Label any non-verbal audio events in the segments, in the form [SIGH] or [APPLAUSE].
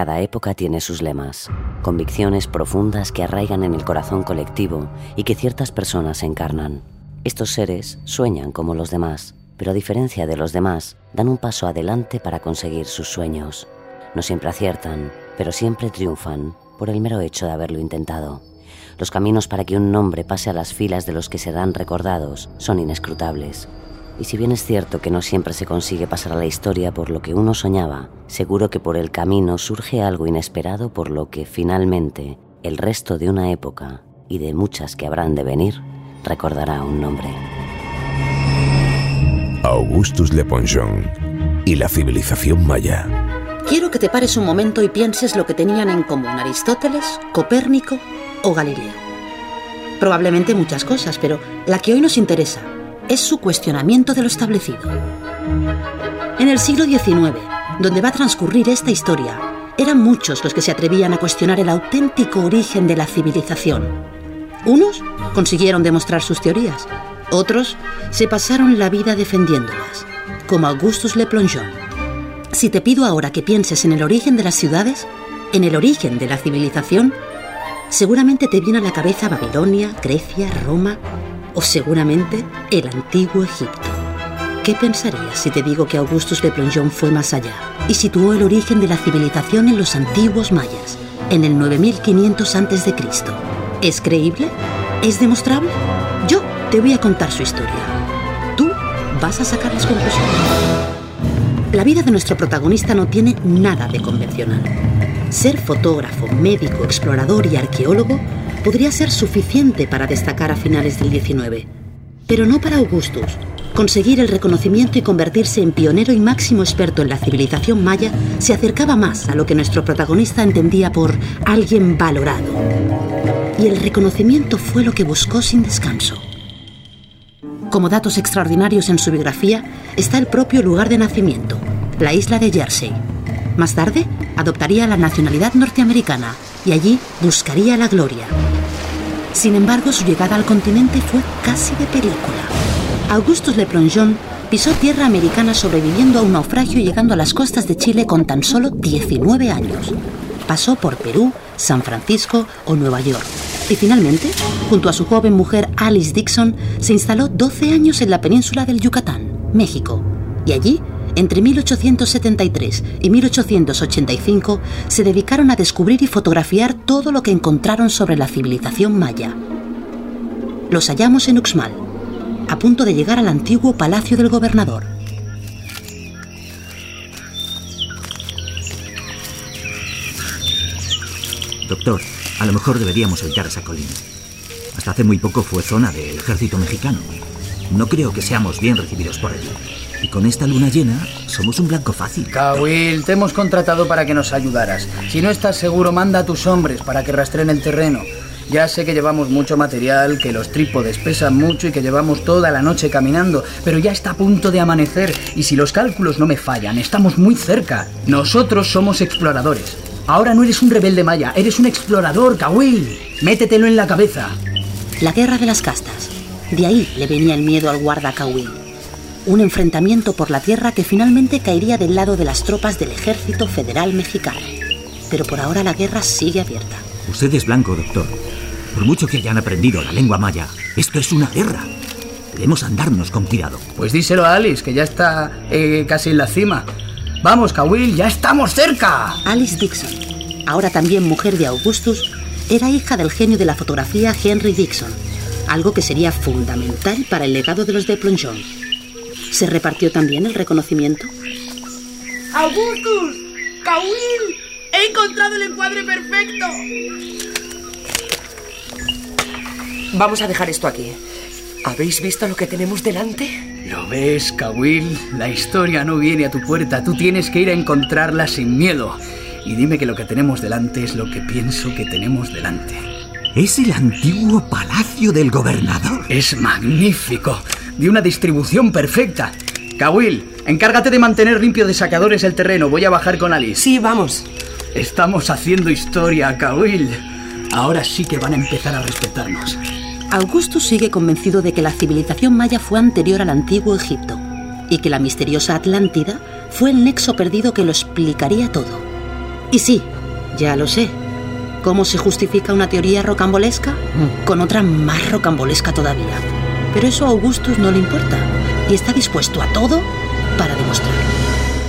Cada época tiene sus lemas, convicciones profundas que arraigan en el corazón colectivo y que ciertas personas encarnan. Estos seres sueñan como los demás, pero a diferencia de los demás, dan un paso adelante para conseguir sus sueños. No siempre aciertan, pero siempre triunfan por el mero hecho de haberlo intentado. Los caminos para que un nombre pase a las filas de los que serán recordados son inescrutables. Y si bien es cierto que no siempre se consigue pasar a la historia por lo que uno soñaba, seguro que por el camino surge algo inesperado por lo que finalmente el resto de una época y de muchas que habrán de venir recordará un nombre. Augustus Leponchon y la civilización maya. Quiero que te pares un momento y pienses lo que tenían en común Aristóteles, Copérnico o Galileo. Probablemente muchas cosas, pero la que hoy nos interesa es su cuestionamiento de lo establecido. En el siglo XIX, donde va a transcurrir esta historia, eran muchos los que se atrevían a cuestionar el auténtico origen de la civilización. Unos consiguieron demostrar sus teorías, otros se pasaron la vida defendiéndolas, como Augustus Le Plongeon. Si te pido ahora que pienses en el origen de las ciudades, en el origen de la civilización, seguramente te viene a la cabeza Babilonia, Grecia, Roma, o seguramente el antiguo Egipto. ¿Qué pensarías si te digo que Augustus de Plongeon fue más allá y situó el origen de la civilización en los antiguos mayas, en el 9500 a.C.? ¿Es creíble? ¿Es demostrable? Yo te voy a contar su historia. Tú vas a sacar las conclusiones. La vida de nuestro protagonista no tiene nada de convencional. Ser fotógrafo, médico, explorador y arqueólogo podría ser suficiente para destacar a finales del 19, pero no para Augustus. Conseguir el reconocimiento y convertirse en pionero y máximo experto en la civilización maya se acercaba más a lo que nuestro protagonista entendía por alguien valorado. Y el reconocimiento fue lo que buscó sin descanso. Como datos extraordinarios en su biografía está el propio lugar de nacimiento, la isla de Jersey. Más tarde, adoptaría la nacionalidad norteamericana y allí buscaría la gloria. Sin embargo, su llegada al continente fue casi de película. Augustus Le Plongeon pisó tierra americana sobreviviendo a un naufragio y llegando a las costas de Chile con tan solo 19 años. Pasó por Perú, San Francisco o Nueva York. Y finalmente, junto a su joven mujer Alice Dixon, se instaló 12 años en la península del Yucatán, México. Y allí entre 1873 y 1885 se dedicaron a descubrir y fotografiar todo lo que encontraron sobre la civilización maya. Los hallamos en Uxmal, a punto de llegar al antiguo palacio del gobernador. Doctor, a lo mejor deberíamos evitar esa colina. Hasta hace muy poco fue zona del ejército mexicano. No creo que seamos bien recibidos por él. Y con esta luna llena, somos un blanco fácil. Kawil, te hemos contratado para que nos ayudaras. Si no estás seguro, manda a tus hombres para que rastreen el terreno. Ya sé que llevamos mucho material, que los trípodes pesan mucho y que llevamos toda la noche caminando, pero ya está a punto de amanecer y si los cálculos no me fallan, estamos muy cerca. Nosotros somos exploradores. Ahora no eres un rebelde maya, eres un explorador, Kawil. Métetelo en la cabeza. La guerra de las castas. De ahí le venía el miedo al guarda Kawil un enfrentamiento por la tierra que finalmente caería del lado de las tropas del ejército federal mexicano. Pero por ahora la guerra sigue abierta. Usted es blanco, doctor. Por mucho que hayan aprendido la lengua maya, esto es una guerra. Debemos andarnos con cuidado. Pues díselo a Alice, que ya está eh, casi en la cima. Vamos, Kawil, ya estamos cerca. Alice Dixon, ahora también mujer de Augustus, era hija del genio de la fotografía Henry Dixon, algo que sería fundamental para el legado de los de Plongeon. ¿Se repartió también el reconocimiento? ¡Augustus! ¡Kawil! ¡He encontrado el encuadre perfecto! Vamos a dejar esto aquí. ¿Habéis visto lo que tenemos delante? ¿Lo ves, Kawil? La historia no viene a tu puerta. Tú tienes que ir a encontrarla sin miedo. Y dime que lo que tenemos delante es lo que pienso que tenemos delante. ¿Es el antiguo palacio del gobernador? Es magnífico. De una distribución perfecta. Kawil, encárgate de mantener limpio de sacadores el terreno. Voy a bajar con Alice. Sí, vamos. Estamos haciendo historia, Kawil. Ahora sí que van a empezar a respetarnos. Augustus sigue convencido de que la civilización maya fue anterior al antiguo Egipto y que la misteriosa Atlántida fue el nexo perdido que lo explicaría todo. Y sí, ya lo sé. ¿Cómo se justifica una teoría rocambolesca? Con otra más rocambolesca todavía. Pero eso a Augustus no le importa y está dispuesto a todo para demostrarlo.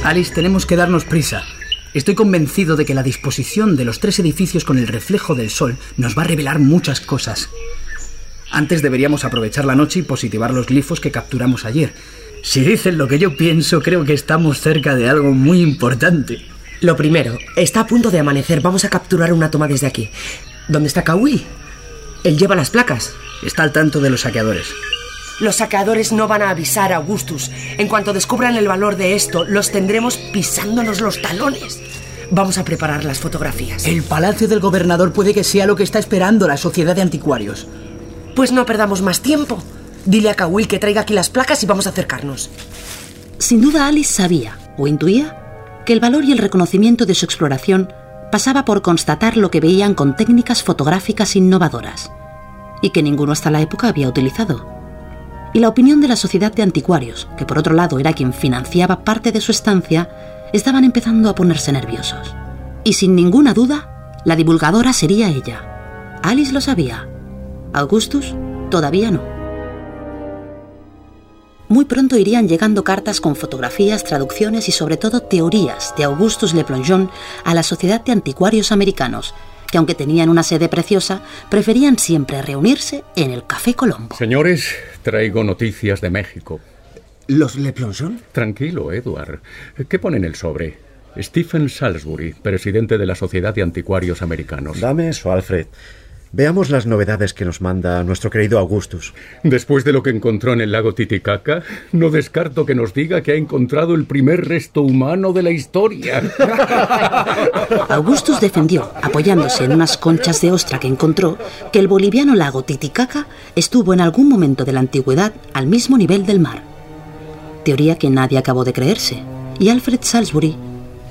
Alice, tenemos que darnos prisa. Estoy convencido de que la disposición de los tres edificios con el reflejo del sol nos va a revelar muchas cosas. Antes deberíamos aprovechar la noche y positivar los glifos que capturamos ayer. Si dicen lo que yo pienso, creo que estamos cerca de algo muy importante. Lo primero, está a punto de amanecer. Vamos a capturar una toma desde aquí. ¿Dónde está Kawi? Él lleva las placas. Está al tanto de los saqueadores. Los saqueadores no van a avisar a Augustus. En cuanto descubran el valor de esto, los tendremos pisándonos los talones. Vamos a preparar las fotografías. El palacio del gobernador puede que sea lo que está esperando la sociedad de anticuarios. Pues no perdamos más tiempo. Dile a Kawil que traiga aquí las placas y vamos a acercarnos. Sin duda Alice sabía, o intuía, que el valor y el reconocimiento de su exploración pasaba por constatar lo que veían con técnicas fotográficas innovadoras, y que ninguno hasta la época había utilizado. Y la opinión de la sociedad de anticuarios, que por otro lado era quien financiaba parte de su estancia, estaban empezando a ponerse nerviosos. Y sin ninguna duda, la divulgadora sería ella. Alice lo sabía, Augustus todavía no. Muy pronto irían llegando cartas con fotografías, traducciones y sobre todo teorías de Augustus Le Plongeon a la Sociedad de Anticuarios Americanos, que aunque tenían una sede preciosa, preferían siempre reunirse en el Café Colombo. Señores, traigo noticias de México. ¿Los Le Plongeon? Tranquilo, Edward. ¿Qué pone en el sobre? Stephen Salisbury, presidente de la Sociedad de Anticuarios Americanos. Dame eso, Alfred. Veamos las novedades que nos manda nuestro querido Augustus. Después de lo que encontró en el lago Titicaca, no descarto que nos diga que ha encontrado el primer resto humano de la historia. [LAUGHS] Augustus defendió, apoyándose en unas conchas de ostra que encontró, que el boliviano lago Titicaca estuvo en algún momento de la antigüedad al mismo nivel del mar. Teoría que nadie acabó de creerse, y Alfred Salisbury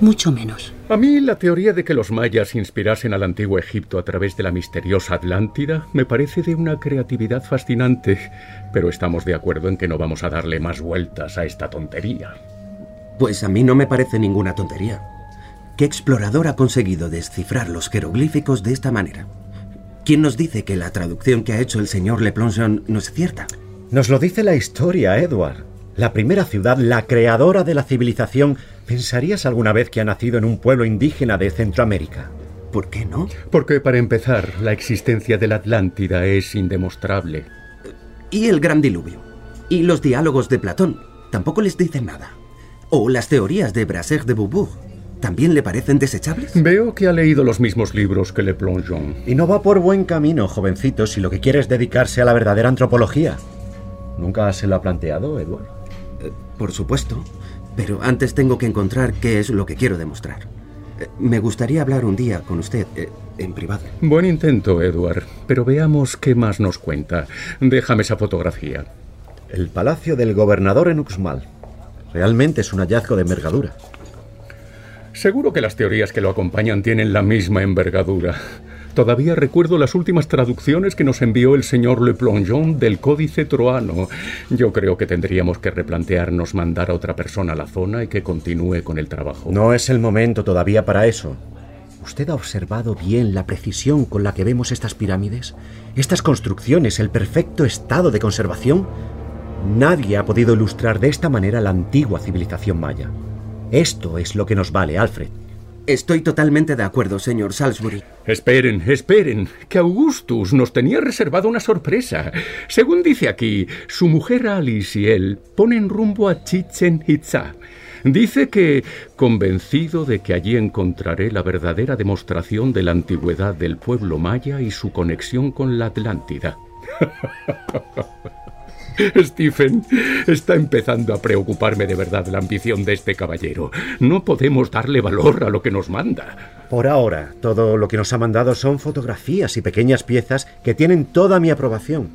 mucho menos. A mí la teoría de que los mayas inspirasen al antiguo Egipto a través de la misteriosa Atlántida me parece de una creatividad fascinante, pero estamos de acuerdo en que no vamos a darle más vueltas a esta tontería. Pues a mí no me parece ninguna tontería. ¿Qué explorador ha conseguido descifrar los jeroglíficos de esta manera? ¿Quién nos dice que la traducción que ha hecho el señor Le Plongeon no es cierta? Nos lo dice la historia, Edward. La primera ciudad, la creadora de la civilización, ¿pensarías alguna vez que ha nacido en un pueblo indígena de Centroamérica? ¿Por qué no? Porque para empezar, la existencia de la Atlántida es indemostrable. ¿Y el gran diluvio? ¿Y los diálogos de Platón? Tampoco les dicen nada. ¿O las teorías de Brasser de Beaubourg? ¿También le parecen desechables? Veo que ha leído los mismos libros que Le Plongeon. Y no va por buen camino, jovencito, si lo que quiere es dedicarse a la verdadera antropología. ¿Nunca se lo ha planteado, Edward? Eh, por supuesto. Pero antes tengo que encontrar qué es lo que quiero demostrar. Eh, me gustaría hablar un día con usted eh, en privado. Buen intento, Edward. Pero veamos qué más nos cuenta. Déjame esa fotografía. El palacio del gobernador en Uxmal. Realmente es un hallazgo de envergadura. Seguro que las teorías que lo acompañan tienen la misma envergadura. Todavía recuerdo las últimas traducciones que nos envió el señor Le Plongeon del Códice Troano. Yo creo que tendríamos que replantearnos mandar a otra persona a la zona y que continúe con el trabajo. No es el momento todavía para eso. ¿Usted ha observado bien la precisión con la que vemos estas pirámides? Estas construcciones, el perfecto estado de conservación. Nadie ha podido ilustrar de esta manera la antigua civilización maya. Esto es lo que nos vale, Alfred. Estoy totalmente de acuerdo, señor Salisbury. Esperen, esperen, que Augustus nos tenía reservado una sorpresa. Según dice aquí, su mujer Alice y él ponen rumbo a Chichen Itza. Dice que, convencido de que allí encontraré la verdadera demostración de la antigüedad del pueblo maya y su conexión con la Atlántida. [LAUGHS] [LAUGHS] Stephen, está empezando a preocuparme de verdad la ambición de este caballero. No podemos darle valor a lo que nos manda. Por ahora, todo lo que nos ha mandado son fotografías y pequeñas piezas que tienen toda mi aprobación.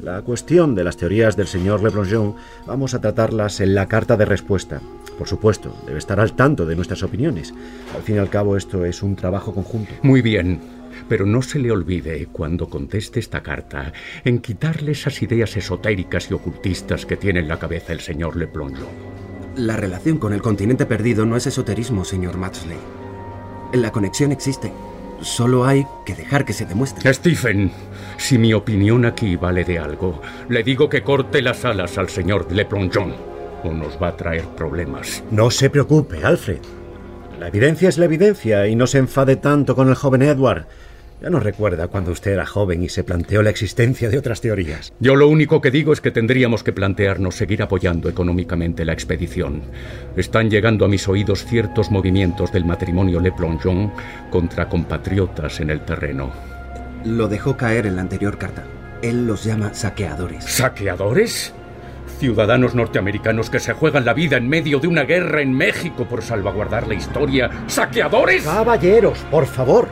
La cuestión de las teorías del señor Leblonjon vamos a tratarlas en la carta de respuesta. Por supuesto, debe estar al tanto de nuestras opiniones. Al fin y al cabo, esto es un trabajo conjunto. Muy bien. Pero no se le olvide, cuando conteste esta carta, en quitarle esas ideas esotéricas y ocultistas que tiene en la cabeza el señor Le Plongeon. La relación con el continente perdido no es esoterismo, señor Matsley. La conexión existe. Solo hay que dejar que se demuestre. Stephen, si mi opinión aquí vale de algo, le digo que corte las alas al señor Le Plongeon o nos va a traer problemas. No se preocupe, Alfred. La evidencia es la evidencia y no se enfade tanto con el joven Edward. Ya no recuerda cuando usted era joven y se planteó la existencia de otras teorías. Yo lo único que digo es que tendríamos que plantearnos seguir apoyando económicamente la expedición. Están llegando a mis oídos ciertos movimientos del matrimonio Le Plongeon contra compatriotas en el terreno. Lo dejó caer en la anterior carta. Él los llama saqueadores. ¿Saqueadores? Ciudadanos norteamericanos que se juegan la vida en medio de una guerra en México por salvaguardar la historia. ¿Saqueadores? Caballeros, por favor.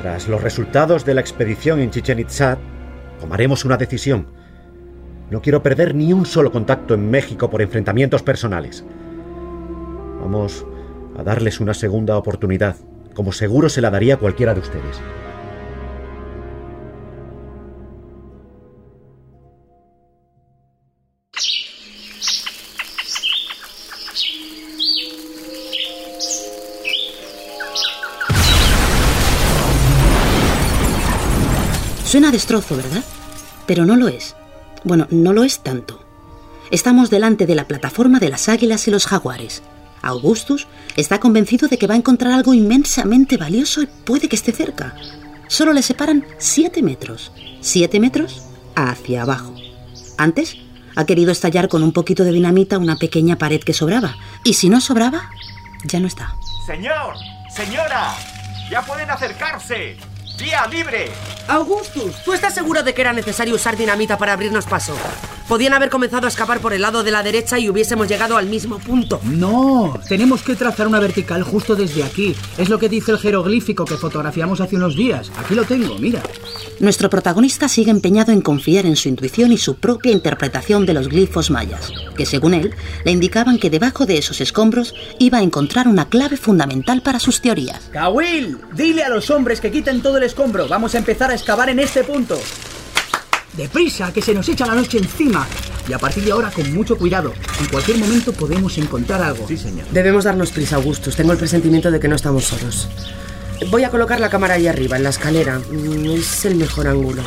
Tras los resultados de la expedición en Chichen Itzá, tomaremos una decisión. No quiero perder ni un solo contacto en México por enfrentamientos personales. Vamos a darles una segunda oportunidad, como seguro se la daría cualquiera de ustedes. Destrozo, ¿verdad? Pero no lo es. Bueno, no lo es tanto. Estamos delante de la plataforma de las águilas y los jaguares. Augustus está convencido de que va a encontrar algo inmensamente valioso y puede que esté cerca. Solo le separan siete metros. Siete metros hacia abajo. Antes, ha querido estallar con un poquito de dinamita una pequeña pared que sobraba. Y si no sobraba, ya no está. Señor, señora, ya pueden acercarse. ¡Vía libre! Augustus, ¿tú estás seguro de que era necesario usar dinamita para abrirnos paso? Podían haber comenzado a escapar por el lado de la derecha y hubiésemos llegado al mismo punto. No, tenemos que trazar una vertical justo desde aquí. Es lo que dice el jeroglífico que fotografiamos hace unos días. Aquí lo tengo, mira. Nuestro protagonista sigue empeñado en confiar en su intuición y su propia interpretación de los glifos mayas, que según él le indicaban que debajo de esos escombros iba a encontrar una clave fundamental para sus teorías. Kawil, dile a los hombres que quiten todo el escombro. Vamos a empezar a excavar en este punto. Deprisa, que se nos echa la noche encima. Y a partir de ahora, con mucho cuidado. En cualquier momento podemos encontrar algo. Sí, señor. Debemos darnos prisa, Augustus. Tengo el presentimiento de que no estamos solos. Voy a colocar la cámara ahí arriba, en la escalera. Mm, Es el mejor ángulo.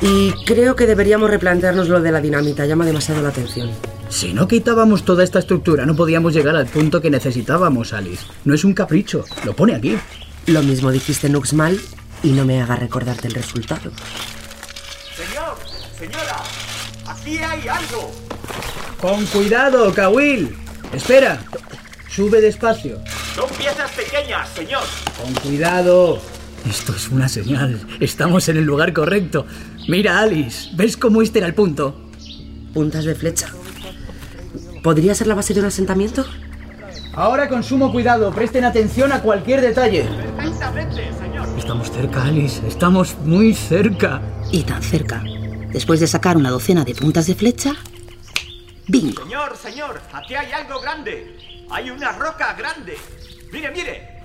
Y creo que deberíamos replantearnos lo de la dinamita. Llama demasiado la atención. Si no quitábamos toda esta estructura, no podíamos llegar al punto que necesitábamos, Alice. No es un capricho, lo pone aquí. Lo mismo dijiste Nuxmal y no me haga recordarte el resultado. Señor, señora, aquí hay algo. Con cuidado, Kawil. Espera. Sube despacio. Son piezas pequeñas, señor. Con cuidado. Esto es una señal. Estamos en el lugar correcto. Mira, Alice. ¿Ves cómo este era el punto? Puntas de flecha. ¿Podría ser la base de un asentamiento? Ahora con sumo cuidado. Presten atención a cualquier detalle. Perfectamente, señor. Estamos cerca, Alice. Estamos muy cerca. Y tan cerca. Después de sacar una docena de puntas de flecha, ¡bingo! Señor, señor, aquí hay algo grande. Hay una roca grande. Mire, mire.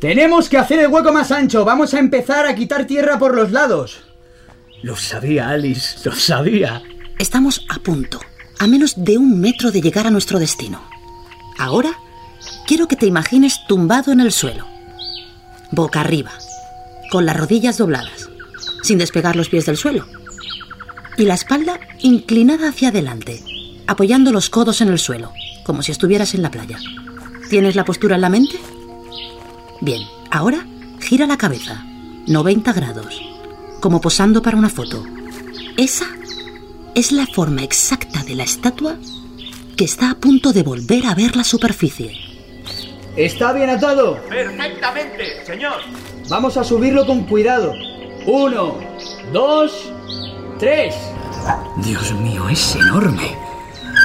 Tenemos que hacer el hueco más ancho. Vamos a empezar a quitar tierra por los lados. Lo sabía, Alice. Lo sabía. Estamos a punto, a menos de un metro de llegar a nuestro destino. Ahora, quiero que te imagines tumbado en el suelo, boca arriba, con las rodillas dobladas, sin despegar los pies del suelo, y la espalda inclinada hacia adelante, apoyando los codos en el suelo, como si estuvieras en la playa. ¿Tienes la postura en la mente? Bien, ahora gira la cabeza, 90 grados, como posando para una foto. Esa es la forma exacta de la estatua que está a punto de volver a ver la superficie. ¿Está bien atado? Perfectamente, señor. Vamos a subirlo con cuidado. Uno, dos, tres. Dios mío, es enorme.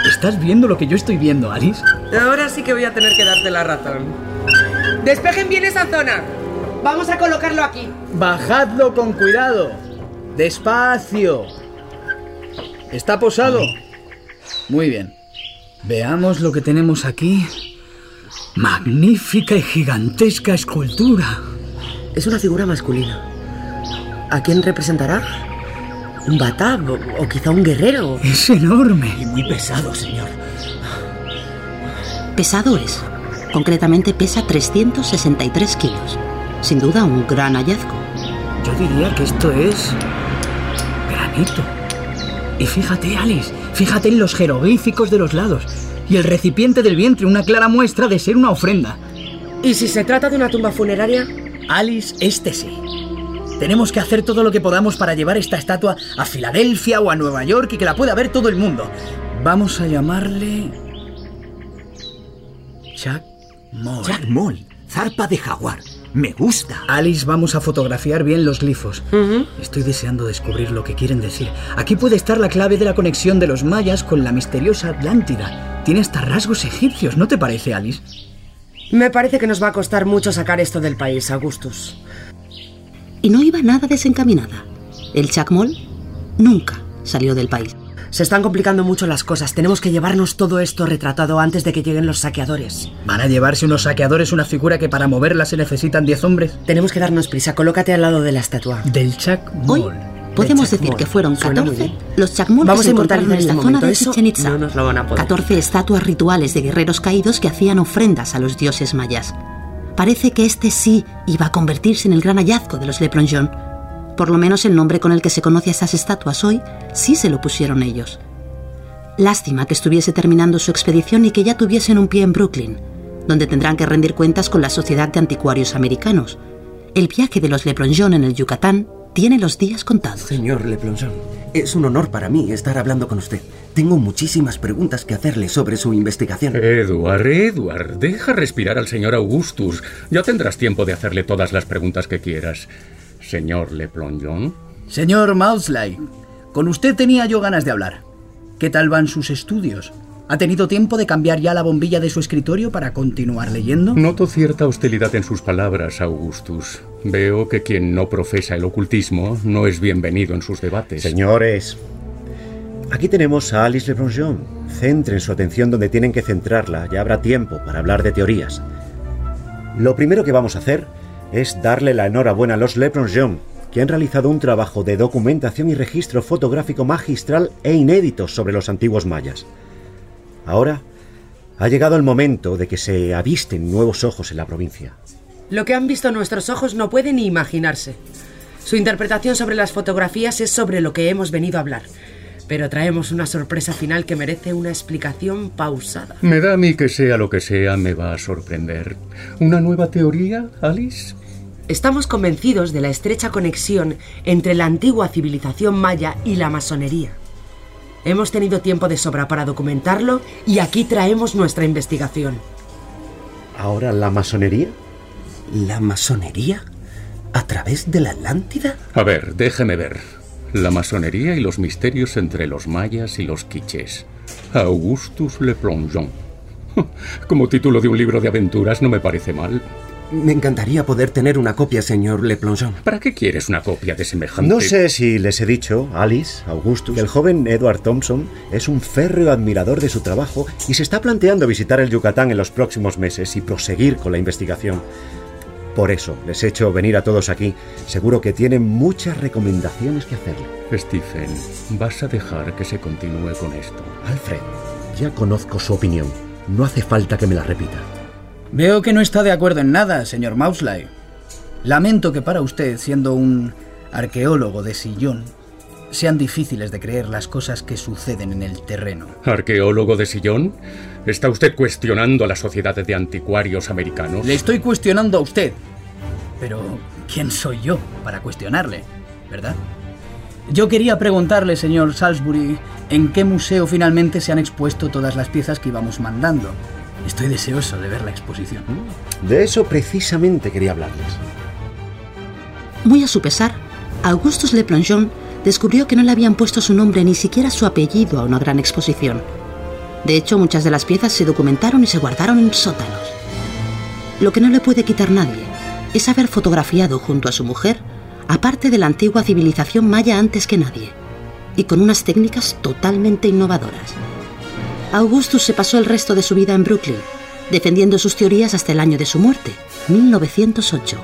¿Estás viendo lo que yo estoy viendo, Alice? Ahora sí que voy a tener que darte la razón. Despejen bien esa zona. Vamos a colocarlo aquí. Bajadlo con cuidado. Despacio. ¿Está posado? Muy bien. Veamos lo que tenemos aquí. Magnífica y gigantesca escultura. Es una figura masculina. ¿A quién representará? ¿Un batab o, o quizá un guerrero? Es enorme. Y muy pesado, señor. Pesado es. Concretamente pesa 363 kilos. Sin duda un gran hallazgo. Yo diría que esto es... granito. Y fíjate, Alice, fíjate en los jeroglíficos de los lados. Y el recipiente del vientre, una clara muestra de ser una ofrenda. ¿Y si se trata de una tumba funeraria? Alice, este sí. Tenemos que hacer todo lo que podamos para llevar esta estatua a Filadelfia o a Nueva York y que la pueda ver todo el mundo. Vamos a llamarle... Jack Moll. Jack Moll, zarpa de jaguar. Me gusta. Alice, vamos a fotografiar bien los glifos. Estoy deseando descubrir lo que quieren decir. Aquí puede estar la clave de la conexión de los mayas con la misteriosa Atlántida. Tiene hasta rasgos egipcios, ¿no te parece, Alice? Me parece que nos va a costar mucho sacar esto del país, Augustus. Y no iba nada desencaminada. El Chacmol nunca salió del país. Se están complicando mucho las cosas. Tenemos que llevarnos todo esto retratado antes de que lleguen los saqueadores. ¿Van a llevarse unos saqueadores una figura que para moverla se necesitan 10 hombres? Tenemos que darnos prisa. Colócate al lado de la estatua. Del Chacmol. Hoy podemos decir que fueron Suena muy 14 bien. los Chacmol que Vamos se encontraron en en la este zona de Chichen Itza. no nos lo van a poder. 14 estatuas rituales de guerreros caídos que hacían ofrendas a los dioses mayas. Parece que este sí iba a convertirse en el gran hallazgo de los Le Plongeon. Por lo menos el nombre con el que se conoce a estas estatuas hoy sí se lo pusieron ellos. Lástima que estuviese terminando su expedición y que ya tuviesen un pie en Brooklyn, donde tendrán que rendir cuentas con la Sociedad de Anticuarios Americanos. El viaje de los Le Plongeon en el Yucatán tiene los días contados. Señor Le Plongeon, es un honor para mí estar hablando con usted. Tengo muchísimas preguntas que hacerle sobre su investigación. Edward, Edward, deja respirar al señor Augustus. Ya tendrás tiempo de hacerle todas las preguntas que quieras. Señor Le Plongeon. Señor Mausley, con usted tenía yo ganas de hablar. ¿Qué tal van sus estudios? ¿Ha tenido tiempo de cambiar ya la bombilla de su escritorio para continuar leyendo? Noto cierta hostilidad en sus palabras, Augustus. Veo que quien no profesa el ocultismo no es bienvenido en sus debates. Señores, aquí tenemos a Alice Le Plongeon. Centren su atención donde tienen que centrarla. Ya habrá tiempo para hablar de teorías. Lo primero que vamos a hacer es darle la enhorabuena a los Le Plongeon, que han realizado un trabajo de documentación y registro fotográfico magistral e inédito sobre los antiguos mayas. Ahora ha llegado el momento de que se avisten nuevos ojos en la provincia. Lo que han visto nuestros ojos no puede ni imaginarse. Su interpretación sobre las fotografías es sobre lo que hemos venido a hablar. Pero traemos una sorpresa final que merece una explicación pausada. Me da a mí que sea lo que sea, me va a sorprender. ¿Una nueva teoría, Alice? Estamos convencidos de la estrecha conexión entre la antigua civilización maya y la masonería. Hemos tenido tiempo de sobra para documentarlo y aquí traemos nuestra investigación. ¿Ahora la masonería? ¿La masonería? ¿A través de la Atlántida? A ver, déjeme ver. La masonería y los misterios entre los mayas y los quiches. Augustus Le Plongeon. [LAUGHS] Como título de un libro de aventuras no me parece mal. Me encantaría poder tener una copia, señor Le Plongeon. ¿Para qué quieres una copia de semejante? No sé si les he dicho, Alice, Augustus, que el joven Edward Thompson es un férreo admirador de su trabajo y se está planteando visitar el Yucatán en los próximos meses y proseguir con la investigación. Por eso les he hecho venir a todos aquí. Seguro que tienen muchas recomendaciones que hacerle. Stephen, vas a dejar que se continúe con esto. Alfred, ya conozco su opinión. No hace falta que me la repita. Veo que no está de acuerdo en nada, señor Mausley. Lamento que para usted, siendo un arqueólogo de sillón, sean difíciles de creer las cosas que suceden en el terreno. ¿Arqueólogo de sillón? ¿Está usted cuestionando a la Sociedad de Anticuarios Americanos? Le estoy cuestionando a usted. Pero, ¿quién soy yo para cuestionarle? ¿Verdad? Yo quería preguntarle, señor Salisbury, en qué museo finalmente se han expuesto todas las piezas que íbamos mandando. Estoy deseoso de ver la exposición. De eso precisamente quería hablarles. Muy a su pesar, Augustus Le Plongeon descubrió que no le habían puesto su nombre ni siquiera su apellido a una gran exposición. De hecho, muchas de las piezas se documentaron y se guardaron en sótanos. Lo que no le puede quitar nadie es haber fotografiado junto a su mujer a parte de la antigua civilización maya antes que nadie, y con unas técnicas totalmente innovadoras. Augustus se pasó el resto de su vida en Brooklyn, defendiendo sus teorías hasta el año de su muerte, 1908.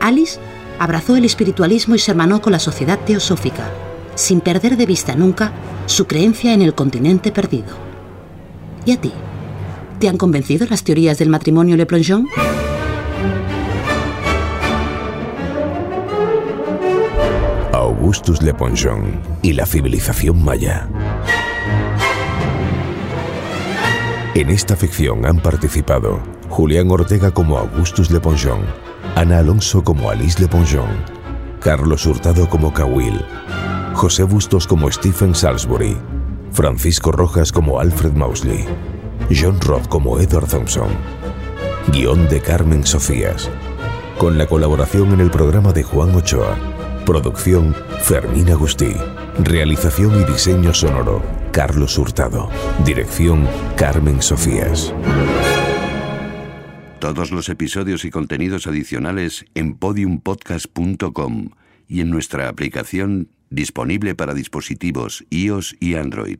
Alice abrazó el espiritualismo y se hermanó con la sociedad teosófica, sin perder de vista nunca su creencia en el continente perdido. ¿Y a ti? ¿Te han convencido las teorías del matrimonio Le Plongeon? Augustus Le Plongeon y la civilización maya. En esta ficción han participado Julián Ortega como Augustus Le Plongeon, Ana Alonso como Alice Le Plongeon, Carlos Hurtado como Cawill, José Bustos como Stephen Salisbury, Francisco Rojas como Alfred Mausley, John Roth como Edward Thompson. Guión de Carmen Sofías. Con la colaboración en el programa de Juan Ochoa. Producción Fermín Agustí. Realización y diseño sonoro Carlos Hurtado. Dirección Carmen Sofías. Todos los episodios y contenidos adicionales en podiumpodcast.com y en nuestra aplicación disponible para dispositivos iOS y Android.